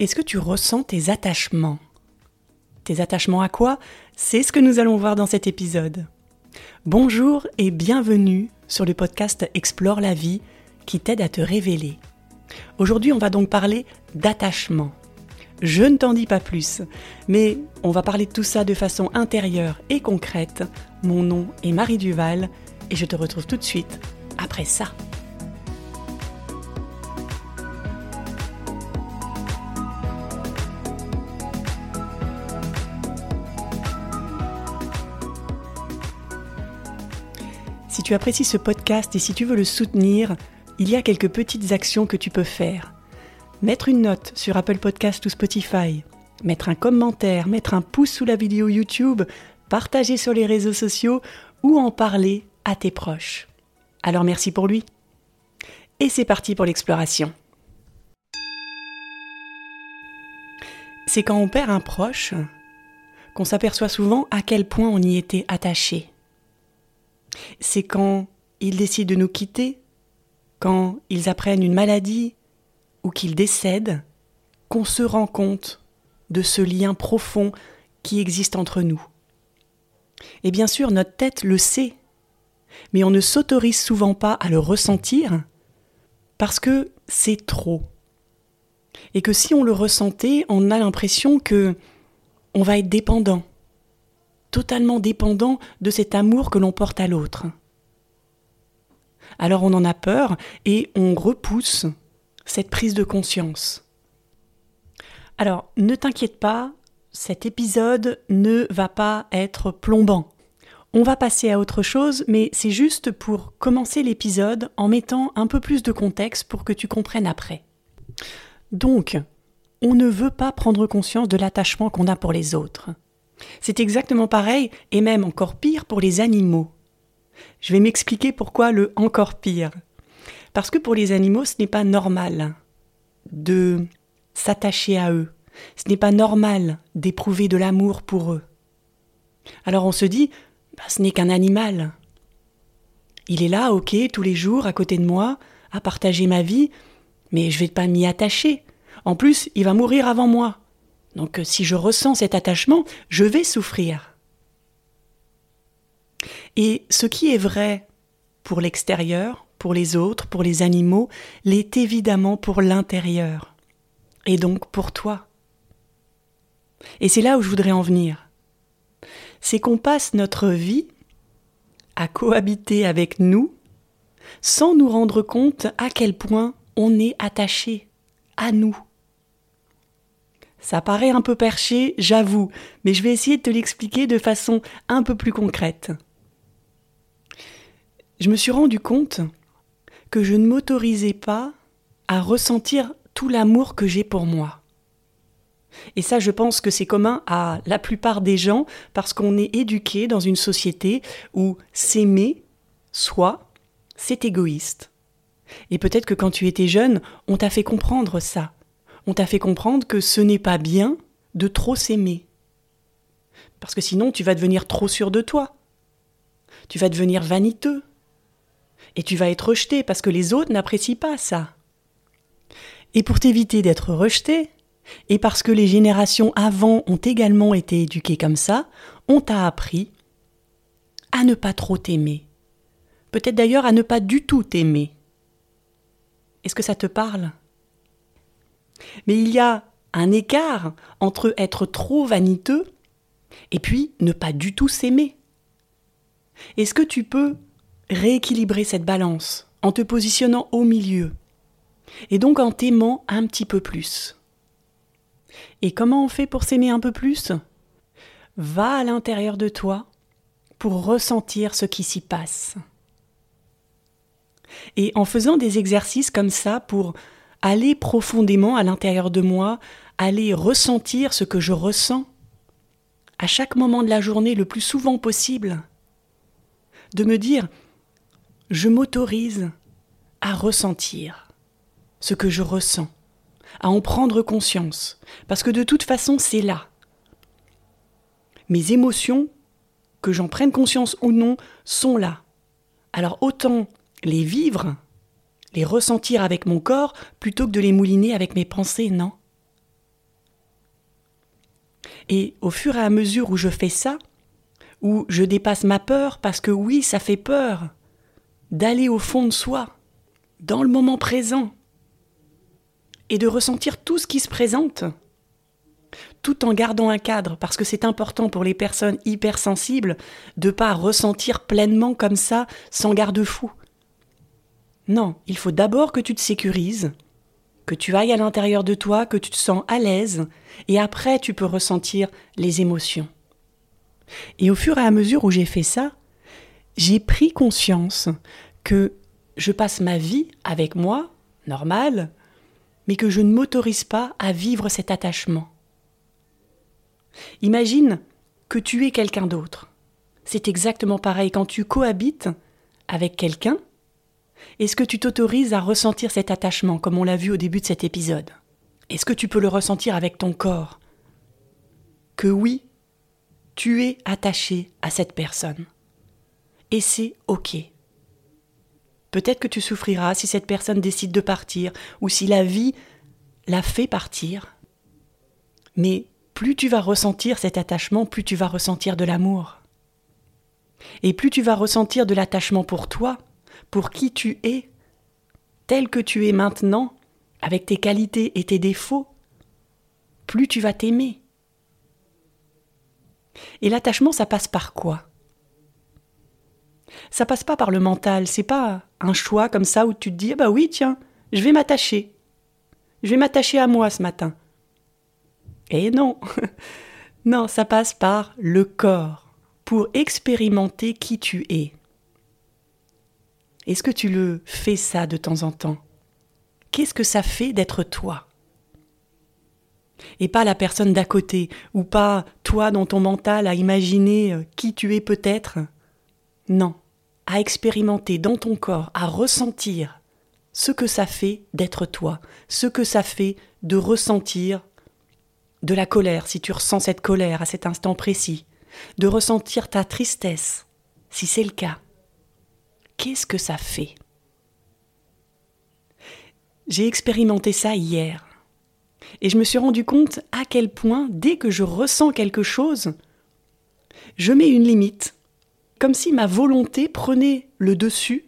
Est-ce que tu ressens tes attachements? Tes attachements à quoi? C'est ce que nous allons voir dans cet épisode. Bonjour et bienvenue sur le podcast Explore la vie qui t'aide à te révéler. Aujourd'hui, on va donc parler d'attachement. Je ne t'en dis pas plus, mais on va parler de tout ça de façon intérieure et concrète. Mon nom est Marie Duval et je te retrouve tout de suite après ça. Si tu apprécies ce podcast et si tu veux le soutenir, il y a quelques petites actions que tu peux faire. Mettre une note sur Apple Podcast ou Spotify, mettre un commentaire, mettre un pouce sous la vidéo YouTube, partager sur les réseaux sociaux ou en parler à tes proches. Alors merci pour lui. Et c'est parti pour l'exploration. C'est quand on perd un proche qu'on s'aperçoit souvent à quel point on y était attaché c'est quand ils décident de nous quitter, quand ils apprennent une maladie ou qu'ils décèdent, qu'on se rend compte de ce lien profond qui existe entre nous. Et bien sûr, notre tête le sait, mais on ne s'autorise souvent pas à le ressentir parce que c'est trop. Et que si on le ressentait, on a l'impression que on va être dépendant, totalement dépendant de cet amour que l'on porte à l'autre. Alors on en a peur et on repousse cette prise de conscience. Alors ne t'inquiète pas, cet épisode ne va pas être plombant. On va passer à autre chose, mais c'est juste pour commencer l'épisode en mettant un peu plus de contexte pour que tu comprennes après. Donc, on ne veut pas prendre conscience de l'attachement qu'on a pour les autres. C'est exactement pareil, et même encore pire pour les animaux. Je vais m'expliquer pourquoi le encore pire. Parce que pour les animaux, ce n'est pas normal de s'attacher à eux. Ce n'est pas normal d'éprouver de l'amour pour eux. Alors on se dit, bah, ce n'est qu'un animal. Il est là, ok, tous les jours, à côté de moi, à partager ma vie, mais je vais pas m'y attacher. En plus, il va mourir avant moi. Donc euh, si je ressens cet attachement, je vais souffrir. Et ce qui est vrai pour l'extérieur, pour les autres, pour les animaux, l'est évidemment pour l'intérieur, et donc pour toi. Et c'est là où je voudrais en venir. C'est qu'on passe notre vie à cohabiter avec nous sans nous rendre compte à quel point on est attaché à nous. Ça paraît un peu perché, j'avoue, mais je vais essayer de te l'expliquer de façon un peu plus concrète. Je me suis rendu compte que je ne m'autorisais pas à ressentir tout l'amour que j'ai pour moi. Et ça, je pense que c'est commun à la plupart des gens parce qu'on est éduqué dans une société où s'aimer, soi, c'est égoïste. Et peut-être que quand tu étais jeune, on t'a fait comprendre ça on t'a fait comprendre que ce n'est pas bien de trop s'aimer. Parce que sinon, tu vas devenir trop sûr de toi. Tu vas devenir vaniteux. Et tu vas être rejeté parce que les autres n'apprécient pas ça. Et pour t'éviter d'être rejeté, et parce que les générations avant ont également été éduquées comme ça, on t'a appris à ne pas trop t'aimer. Peut-être d'ailleurs à ne pas du tout t'aimer. Est-ce que ça te parle? Mais il y a un écart entre être trop vaniteux et puis ne pas du tout s'aimer. Est-ce que tu peux rééquilibrer cette balance en te positionnant au milieu et donc en t'aimant un petit peu plus? Et comment on fait pour s'aimer un peu plus? Va à l'intérieur de toi pour ressentir ce qui s'y passe. Et en faisant des exercices comme ça pour aller profondément à l'intérieur de moi, aller ressentir ce que je ressens à chaque moment de la journée le plus souvent possible, de me dire je m'autorise à ressentir ce que je ressens, à en prendre conscience, parce que de toute façon c'est là. Mes émotions, que j'en prenne conscience ou non, sont là. Alors autant les vivre les ressentir avec mon corps plutôt que de les mouliner avec mes pensées, non? Et au fur et à mesure où je fais ça, où je dépasse ma peur, parce que oui, ça fait peur, d'aller au fond de soi, dans le moment présent, et de ressentir tout ce qui se présente, tout en gardant un cadre, parce que c'est important pour les personnes hypersensibles de pas ressentir pleinement comme ça, sans garde-fou. Non, il faut d'abord que tu te sécurises, que tu ailles à l'intérieur de toi, que tu te sens à l'aise, et après tu peux ressentir les émotions. Et au fur et à mesure où j'ai fait ça, j'ai pris conscience que je passe ma vie avec moi, normal, mais que je ne m'autorise pas à vivre cet attachement. Imagine que tu es quelqu'un d'autre. C'est exactement pareil quand tu cohabites avec quelqu'un. Est-ce que tu t'autorises à ressentir cet attachement comme on l'a vu au début de cet épisode? Est-ce que tu peux le ressentir avec ton corps? Que oui, tu es attaché à cette personne. Et c'est OK. Peut-être que tu souffriras si cette personne décide de partir ou si la vie la fait partir. Mais plus tu vas ressentir cet attachement, plus tu vas ressentir de l'amour. Et plus tu vas ressentir de l'attachement pour toi, pour qui tu es, tel que tu es maintenant, avec tes qualités et tes défauts, plus tu vas t'aimer. Et l'attachement, ça passe par quoi? Ça passe pas par le mental, c'est pas un choix comme ça où tu te dis, ah bah oui, tiens, je vais m'attacher. Je vais m'attacher à moi ce matin. Et non, non, ça passe par le corps, pour expérimenter qui tu es. Est-ce que tu le fais ça de temps en temps? Qu'est-ce que ça fait d'être toi? Et pas la personne d'à côté, ou pas toi dans ton mental à imaginer euh, qui tu es peut-être? Non, à expérimenter dans ton corps, à ressentir ce que ça fait d'être toi, ce que ça fait de ressentir de la colère si tu ressens cette colère à cet instant précis, de ressentir ta tristesse si c'est le cas. Qu'est-ce que ça fait? J'ai expérimenté ça hier et je me suis rendu compte à quel point dès que je ressens quelque chose, je mets une limite comme si ma volonté prenait le dessus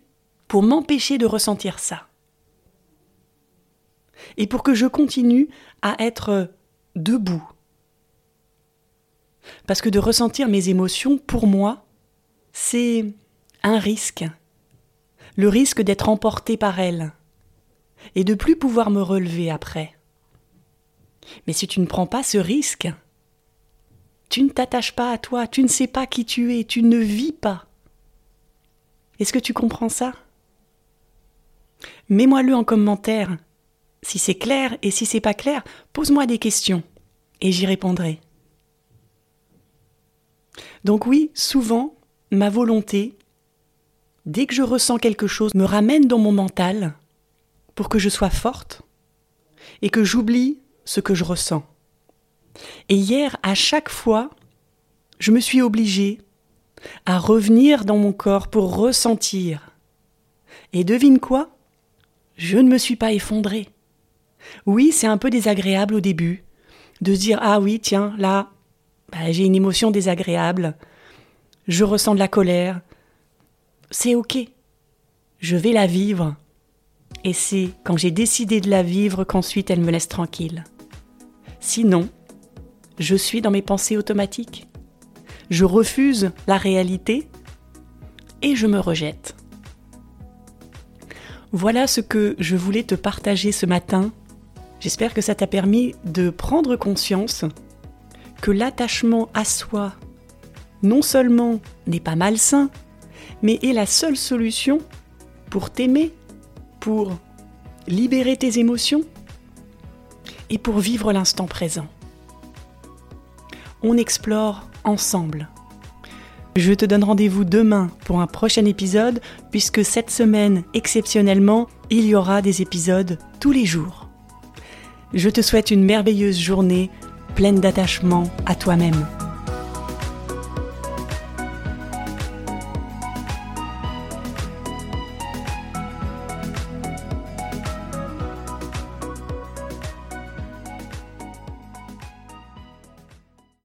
pour m'empêcher de ressentir ça. Et pour que je continue à être debout. Parce que de ressentir mes émotions, pour moi, c'est un risque. Le risque d'être emporté par elles et de plus pouvoir me relever après. Mais si tu ne prends pas ce risque, tu ne t'attaches pas à toi, tu ne sais pas qui tu es, tu ne vis pas. Est-ce que tu comprends ça? Mets-moi-le en commentaire. Si c'est clair et si c'est pas clair, pose-moi des questions et j'y répondrai. Donc oui, souvent, ma volonté, dès que je ressens quelque chose, me ramène dans mon mental pour que je sois forte et que j'oublie ce que je ressens. Et hier, à chaque fois, je me suis obligée à revenir dans mon corps pour ressentir. Et devine quoi? Je ne me suis pas effondrée. Oui, c'est un peu désagréable au début de dire Ah oui, tiens, là, bah, j'ai une émotion désagréable, je ressens de la colère. C'est ok. Je vais la vivre. Et c'est quand j'ai décidé de la vivre qu'ensuite elle me laisse tranquille. Sinon, je suis dans mes pensées automatiques. Je refuse la réalité et je me rejette. Voilà ce que je voulais te partager ce matin. J'espère que ça t'a permis de prendre conscience que l'attachement à soi, non seulement n'est pas malsain, mais est la seule solution pour t'aimer, pour libérer tes émotions et pour vivre l'instant présent on explore ensemble. Je te donne rendez-vous demain pour un prochain épisode, puisque cette semaine, exceptionnellement, il y aura des épisodes tous les jours. Je te souhaite une merveilleuse journée pleine d'attachement à toi-même.